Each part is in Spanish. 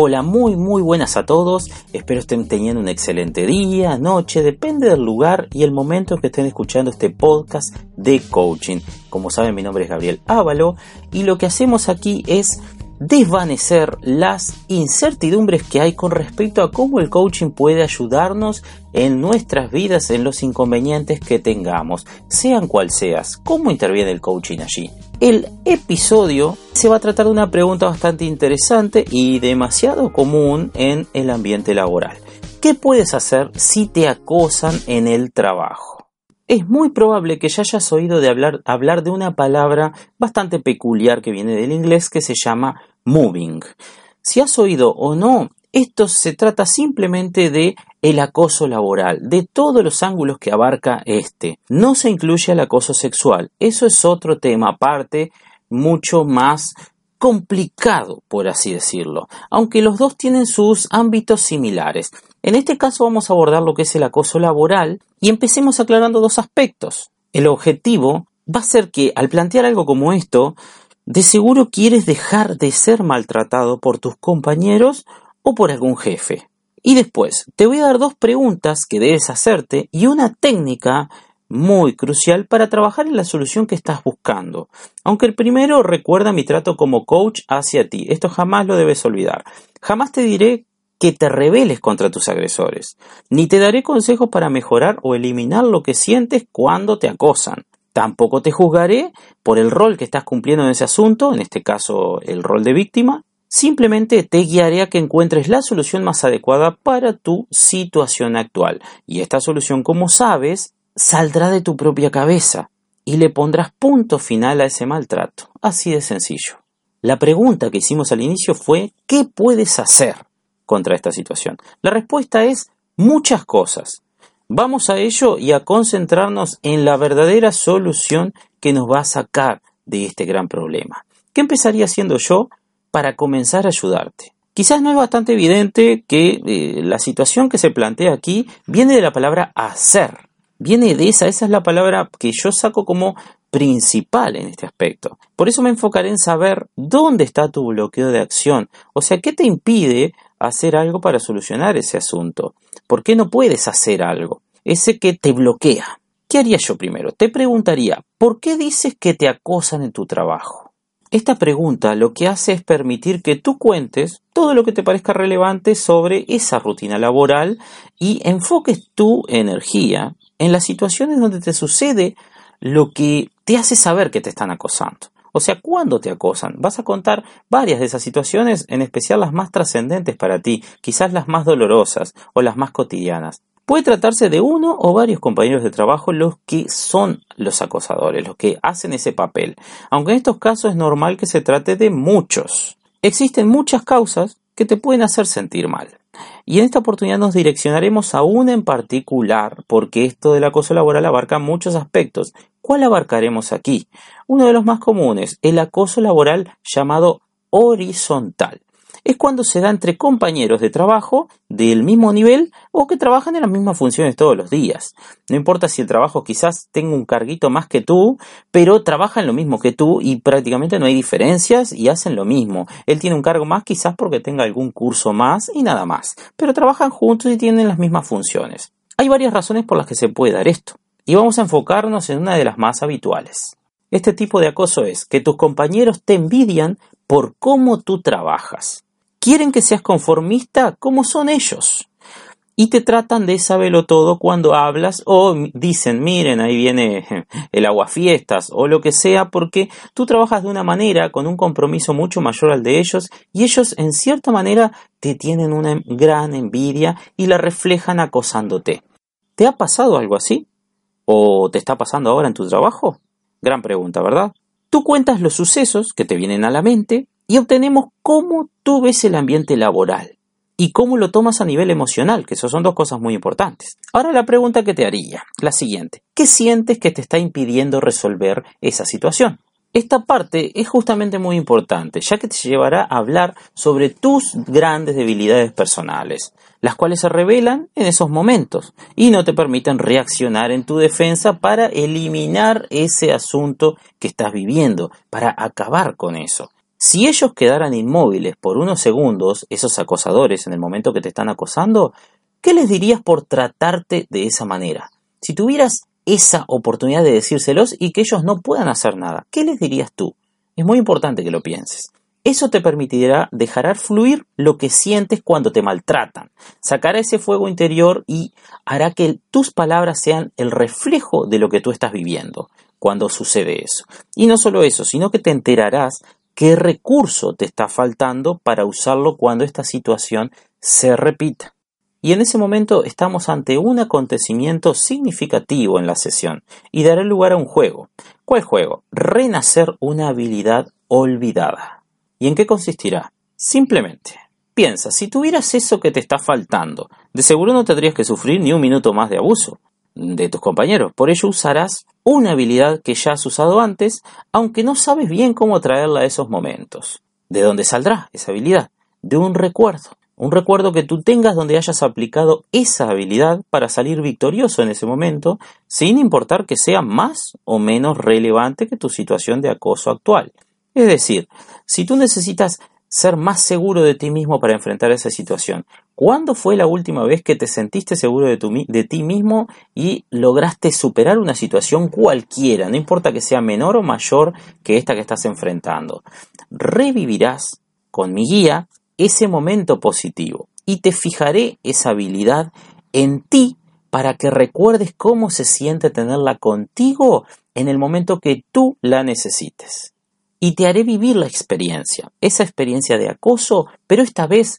Hola, muy muy buenas a todos. Espero estén teniendo un excelente día, noche, depende del lugar y el momento en que estén escuchando este podcast de coaching. Como saben, mi nombre es Gabriel Ávalo y lo que hacemos aquí es desvanecer las incertidumbres que hay con respecto a cómo el coaching puede ayudarnos en nuestras vidas, en los inconvenientes que tengamos, sean cual seas, cómo interviene el coaching allí. El episodio se va a tratar de una pregunta bastante interesante y demasiado común en el ambiente laboral. ¿Qué puedes hacer si te acosan en el trabajo? es muy probable que ya hayas oído de hablar, hablar de una palabra bastante peculiar que viene del inglés que se llama moving. Si has oído o no, esto se trata simplemente de el acoso laboral, de todos los ángulos que abarca este. No se incluye el acoso sexual. Eso es otro tema aparte, mucho más complicado, por así decirlo, aunque los dos tienen sus ámbitos similares. En este caso vamos a abordar lo que es el acoso laboral y empecemos aclarando dos aspectos. El objetivo va a ser que al plantear algo como esto, de seguro quieres dejar de ser maltratado por tus compañeros o por algún jefe. Y después, te voy a dar dos preguntas que debes hacerte y una técnica muy crucial para trabajar en la solución que estás buscando. Aunque el primero recuerda mi trato como coach hacia ti, esto jamás lo debes olvidar. Jamás te diré que te rebeles contra tus agresores, ni te daré consejos para mejorar o eliminar lo que sientes cuando te acosan. Tampoco te juzgaré por el rol que estás cumpliendo en ese asunto, en este caso el rol de víctima. Simplemente te guiaré a que encuentres la solución más adecuada para tu situación actual. Y esta solución, como sabes, saldrá de tu propia cabeza y le pondrás punto final a ese maltrato. Así de sencillo. La pregunta que hicimos al inicio fue ¿qué puedes hacer contra esta situación? La respuesta es muchas cosas. Vamos a ello y a concentrarnos en la verdadera solución que nos va a sacar de este gran problema. ¿Qué empezaría haciendo yo para comenzar a ayudarte? Quizás no es bastante evidente que eh, la situación que se plantea aquí viene de la palabra hacer viene de esa, esa es la palabra que yo saco como principal en este aspecto. Por eso me enfocaré en saber dónde está tu bloqueo de acción, o sea, qué te impide hacer algo para solucionar ese asunto. ¿Por qué no puedes hacer algo? Ese que te bloquea. ¿Qué haría yo primero? Te preguntaría, ¿por qué dices que te acosan en tu trabajo? Esta pregunta lo que hace es permitir que tú cuentes todo lo que te parezca relevante sobre esa rutina laboral y enfoques tu energía en las situaciones donde te sucede lo que te hace saber que te están acosando. O sea, ¿cuándo te acosan? Vas a contar varias de esas situaciones, en especial las más trascendentes para ti, quizás las más dolorosas o las más cotidianas. Puede tratarse de uno o varios compañeros de trabajo los que son los acosadores, los que hacen ese papel, aunque en estos casos es normal que se trate de muchos. Existen muchas causas que te pueden hacer sentir mal. Y en esta oportunidad nos direccionaremos a una en particular, porque esto del acoso laboral abarca muchos aspectos. ¿Cuál abarcaremos aquí? Uno de los más comunes, el acoso laboral llamado horizontal es cuando se da entre compañeros de trabajo del mismo nivel o que trabajan en las mismas funciones todos los días. No importa si el trabajo quizás tenga un carguito más que tú, pero trabajan lo mismo que tú y prácticamente no hay diferencias y hacen lo mismo. Él tiene un cargo más quizás porque tenga algún curso más y nada más, pero trabajan juntos y tienen las mismas funciones. Hay varias razones por las que se puede dar esto, y vamos a enfocarnos en una de las más habituales. Este tipo de acoso es que tus compañeros te envidian por cómo tú trabajas quieren que seas conformista como son ellos. y te tratan de saberlo todo cuando hablas o dicen, miren, ahí viene el aguafiestas o lo que sea, porque tú trabajas de una manera con un compromiso mucho mayor al de ellos y ellos en cierta manera te tienen una gran envidia y la reflejan acosándote. ¿Te ha pasado algo así? ¿O te está pasando ahora en tu trabajo? Gran pregunta, ¿verdad? Tú cuentas los sucesos que te vienen a la mente y obtenemos cómo tú ves el ambiente laboral y cómo lo tomas a nivel emocional, que eso son dos cosas muy importantes. Ahora la pregunta que te haría, la siguiente, ¿qué sientes que te está impidiendo resolver esa situación? Esta parte es justamente muy importante, ya que te llevará a hablar sobre tus grandes debilidades personales, las cuales se revelan en esos momentos y no te permiten reaccionar en tu defensa para eliminar ese asunto que estás viviendo, para acabar con eso. Si ellos quedaran inmóviles por unos segundos, esos acosadores en el momento que te están acosando, ¿qué les dirías por tratarte de esa manera? Si tuvieras esa oportunidad de decírselos y que ellos no puedan hacer nada, ¿qué les dirías tú? Es muy importante que lo pienses. Eso te permitirá dejar fluir lo que sientes cuando te maltratan, sacará ese fuego interior y hará que tus palabras sean el reflejo de lo que tú estás viviendo cuando sucede eso. Y no solo eso, sino que te enterarás qué recurso te está faltando para usarlo cuando esta situación se repita. Y en ese momento estamos ante un acontecimiento significativo en la sesión y dará lugar a un juego. ¿Cuál juego? Renacer una habilidad olvidada. ¿Y en qué consistirá? Simplemente, piensa, si tuvieras eso que te está faltando, de seguro no tendrías que sufrir ni un minuto más de abuso de tus compañeros. Por ello usarás una habilidad que ya has usado antes, aunque no sabes bien cómo traerla a esos momentos. ¿De dónde saldrá esa habilidad? De un recuerdo. Un recuerdo que tú tengas donde hayas aplicado esa habilidad para salir victorioso en ese momento, sin importar que sea más o menos relevante que tu situación de acoso actual. Es decir, si tú necesitas ser más seguro de ti mismo para enfrentar esa situación. ¿Cuándo fue la última vez que te sentiste seguro de, ti mismo y lograste superar una situación cualquiera, no importa que sea menor o mayor que esta que estás enfrentando? Revivirás con mi guía ese momento positivo y te fijaré esa habilidad en ti para que recuerdes cómo se siente tenerla contigo en el momento que tú la necesites y te haré vivir la experiencia, esa experiencia de acoso, pero esta vez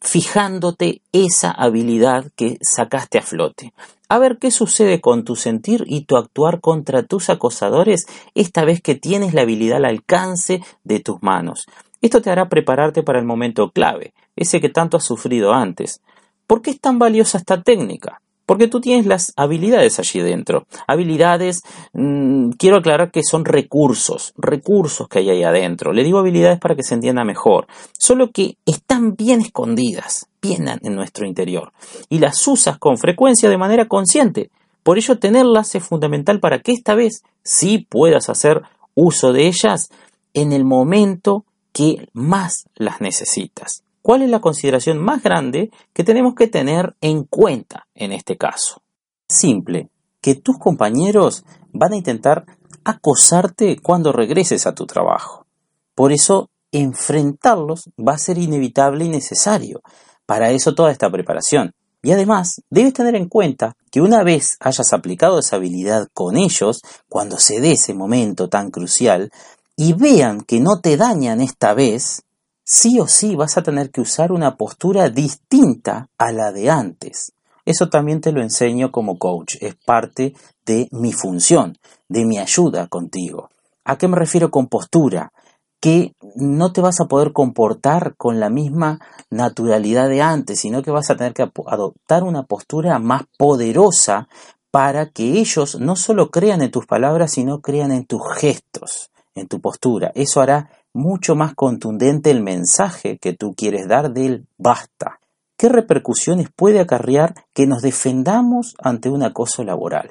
fijándote esa habilidad que sacaste a flote. A ver qué sucede con tu sentir y tu actuar contra tus acosadores esta vez que tienes la habilidad al alcance de tus manos. Esto te hará prepararte para el momento clave, ese que tanto has sufrido antes. ¿Por qué es tan valiosa esta técnica? Porque tú tienes las habilidades allí dentro. Habilidades, mm, quiero aclarar que son recursos, recursos que hay ahí adentro. Le digo habilidades para que se entienda mejor. Solo que están bien escondidas, bien en nuestro interior. Y las usas con frecuencia de manera consciente. Por ello tenerlas es fundamental para que esta vez sí puedas hacer uso de ellas en el momento que más las necesitas. ¿Cuál es la consideración más grande que tenemos que tener en cuenta en este caso? Simple, que tus compañeros van a intentar acosarte cuando regreses a tu trabajo. Por eso, enfrentarlos va a ser inevitable y necesario. Para eso toda esta preparación. Y además, debes tener en cuenta que una vez hayas aplicado esa habilidad con ellos, cuando se dé ese momento tan crucial, y vean que no te dañan esta vez, sí o sí vas a tener que usar una postura distinta a la de antes. Eso también te lo enseño como coach, es parte de mi función, de mi ayuda contigo. ¿A qué me refiero con postura? Que no te vas a poder comportar con la misma naturalidad de antes, sino que vas a tener que adoptar una postura más poderosa para que ellos no solo crean en tus palabras, sino crean en tus gestos, en tu postura. Eso hará mucho más contundente el mensaje que tú quieres dar del basta. ¿Qué repercusiones puede acarrear que nos defendamos ante un acoso laboral?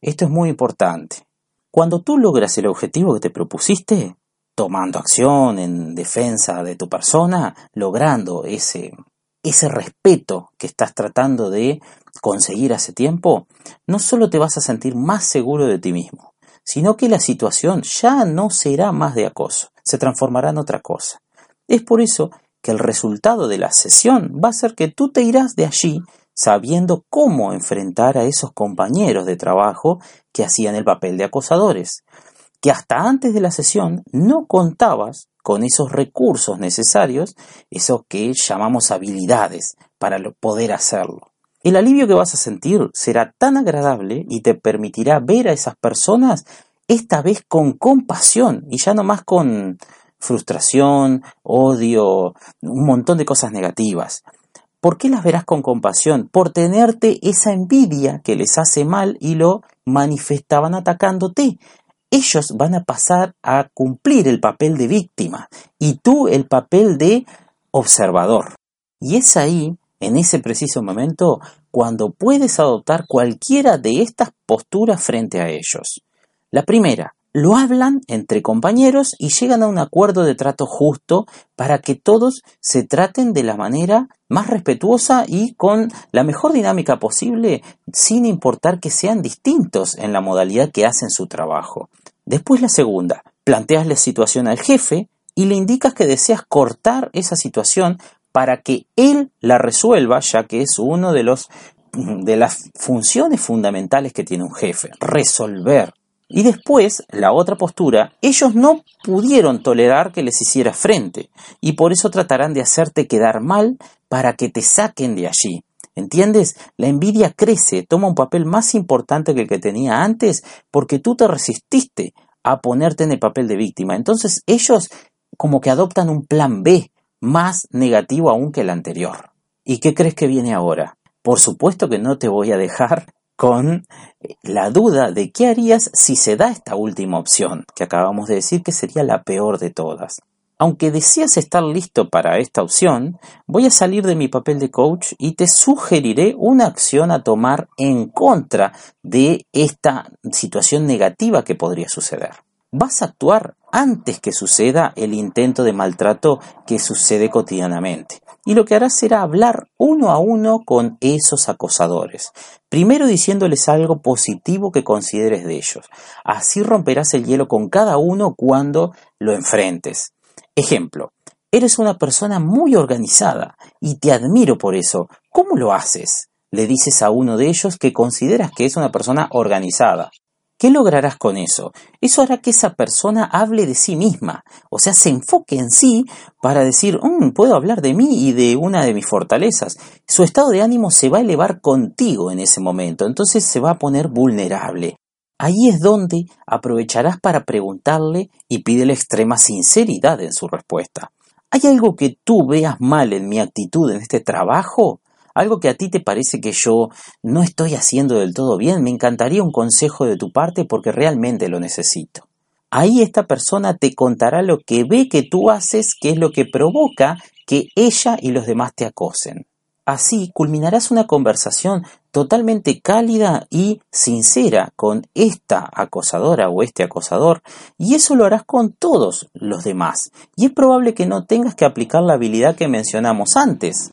Esto es muy importante. Cuando tú logras el objetivo que te propusiste, tomando acción en defensa de tu persona, logrando ese, ese respeto que estás tratando de conseguir hace tiempo, no solo te vas a sentir más seguro de ti mismo, sino que la situación ya no será más de acoso, se transformará en otra cosa. Es por eso que el resultado de la sesión va a ser que tú te irás de allí sabiendo cómo enfrentar a esos compañeros de trabajo que hacían el papel de acosadores, que hasta antes de la sesión no contabas con esos recursos necesarios, esos que llamamos habilidades para poder hacerlo. El alivio que vas a sentir será tan agradable y te permitirá ver a esas personas esta vez con compasión y ya no más con frustración, odio, un montón de cosas negativas. ¿Por qué las verás con compasión? Por tenerte esa envidia que les hace mal y lo manifestaban atacándote. Ellos van a pasar a cumplir el papel de víctima y tú el papel de observador. Y es ahí, en ese preciso momento, cuando puedes adoptar cualquiera de estas posturas frente a ellos. La primera, lo hablan entre compañeros y llegan a un acuerdo de trato justo para que todos se traten de la manera más respetuosa y con la mejor dinámica posible, sin importar que sean distintos en la modalidad que hacen su trabajo. Después la segunda, planteas la situación al jefe y le indicas que deseas cortar esa situación para que él la resuelva, ya que es uno de los de las funciones fundamentales que tiene un jefe, resolver y después, la otra postura, ellos no pudieron tolerar que les hiciera frente, y por eso tratarán de hacerte quedar mal para que te saquen de allí. ¿Entiendes? La envidia crece, toma un papel más importante que el que tenía antes, porque tú te resististe a ponerte en el papel de víctima. Entonces ellos como que adoptan un plan B, más negativo aún que el anterior. ¿Y qué crees que viene ahora? Por supuesto que no te voy a dejar con la duda de qué harías si se da esta última opción, que acabamos de decir que sería la peor de todas. Aunque deseas estar listo para esta opción, voy a salir de mi papel de coach y te sugeriré una acción a tomar en contra de esta situación negativa que podría suceder. Vas a actuar antes que suceda el intento de maltrato que sucede cotidianamente y lo que harás será hablar uno a uno con esos acosadores, primero diciéndoles algo positivo que consideres de ellos. Así romperás el hielo con cada uno cuando lo enfrentes. Ejemplo, eres una persona muy organizada y te admiro por eso. ¿Cómo lo haces? Le dices a uno de ellos que consideras que es una persona organizada. ¿Qué lograrás con eso? Eso hará que esa persona hable de sí misma, o sea, se enfoque en sí para decir, mm, puedo hablar de mí y de una de mis fortalezas. Su estado de ánimo se va a elevar contigo en ese momento, entonces se va a poner vulnerable. Ahí es donde aprovecharás para preguntarle y pídele extrema sinceridad en su respuesta. ¿Hay algo que tú veas mal en mi actitud en este trabajo? Algo que a ti te parece que yo no estoy haciendo del todo bien, me encantaría un consejo de tu parte porque realmente lo necesito. Ahí esta persona te contará lo que ve que tú haces, que es lo que provoca que ella y los demás te acosen. Así culminarás una conversación totalmente cálida y sincera con esta acosadora o este acosador y eso lo harás con todos los demás. Y es probable que no tengas que aplicar la habilidad que mencionamos antes,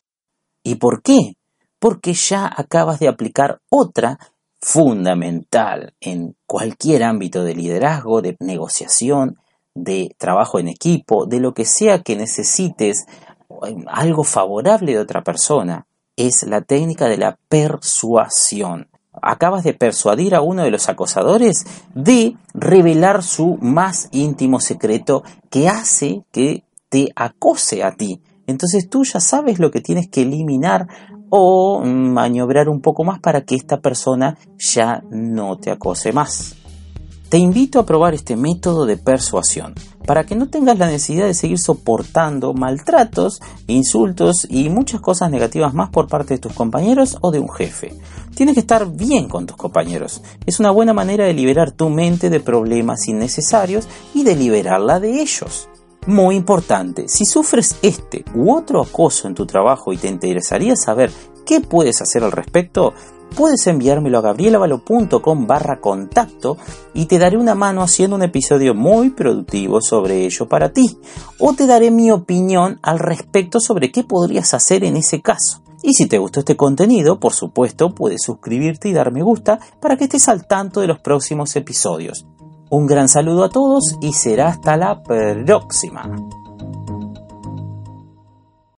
¿Y por qué? Porque ya acabas de aplicar otra fundamental en cualquier ámbito de liderazgo, de negociación, de trabajo en equipo, de lo que sea que necesites algo favorable de otra persona, es la técnica de la persuasión. Acabas de persuadir a uno de los acosadores de revelar su más íntimo secreto que hace que te acose a ti. Entonces tú ya sabes lo que tienes que eliminar o maniobrar un poco más para que esta persona ya no te acose más. Te invito a probar este método de persuasión para que no tengas la necesidad de seguir soportando maltratos, insultos y muchas cosas negativas más por parte de tus compañeros o de un jefe. Tienes que estar bien con tus compañeros. Es una buena manera de liberar tu mente de problemas innecesarios y de liberarla de ellos. Muy importante, si sufres este u otro acoso en tu trabajo y te interesaría saber qué puedes hacer al respecto, puedes enviármelo a gabrielavalo.com barra contacto y te daré una mano haciendo un episodio muy productivo sobre ello para ti. O te daré mi opinión al respecto sobre qué podrías hacer en ese caso. Y si te gustó este contenido, por supuesto, puedes suscribirte y dar me gusta para que estés al tanto de los próximos episodios. Un gran saludo a todos y será hasta la próxima.